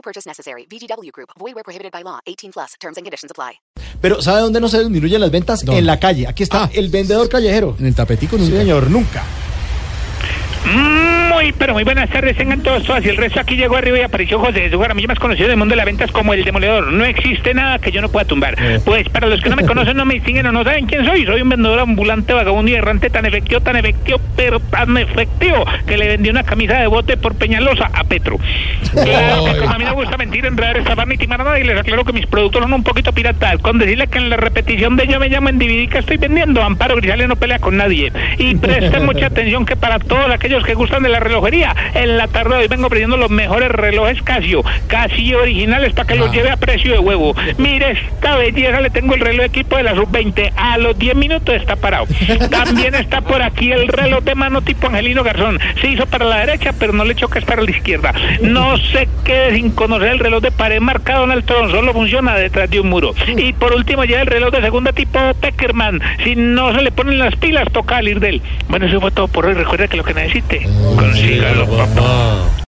No purchase necessary. VGW Group. Void where prohibited by law. 18 plus. Terms and conditions apply. Pero ¿sabe dónde no se disminuyen las ventas? En la calle. Aquí está Ah. el vendedor callejero. En el tapetico Sí, nunca. señor, nunca. Muy, pero muy buenas tardes, tengan todos todas. Y el resto aquí llegó arriba y apareció José de Jaramillo, más conocido del mundo de las ventas como el demoledor. No existe nada que yo no pueda tumbar. Pues para los que no me conocen, no me distinguen o no saben quién soy, soy un vendedor ambulante, vagabundo y errante tan efectivo, tan efectivo, pero tan efectivo que le vendí una camisa de bote por Peñalosa a Petro. Claro que como a mí me gusta mentir, enredar, estafar ni timar a nadie, les aclaro que mis productos son un poquito piratas. Con decirle que en la repetición de yo me llamo en DVD que estoy vendiendo, Amparo Grisales no pelea con nadie. Y presten mucha atención que para todos aquellos que gustan de la relojería, en la tarde de hoy vengo ofreciendo los mejores relojes Casio, Casio originales para que los lleve a precio de huevo. Mire esta belleza, le tengo el reloj equipo de la sub-20, a los 10 minutos está parado. También está por aquí el reloj de mano tipo Angelino Garzón, se hizo para la derecha, pero no le choques para la izquierda. No se quede sin conocer el reloj de pared marcado en el tron, solo funciona detrás de un muro. Y por último ya el reloj de segunda tipo Peckerman, si no se le ponen las pilas, toca salir de él. Bueno, eso fue todo por hoy, recuerda que lo que necesite, consígalo, papá.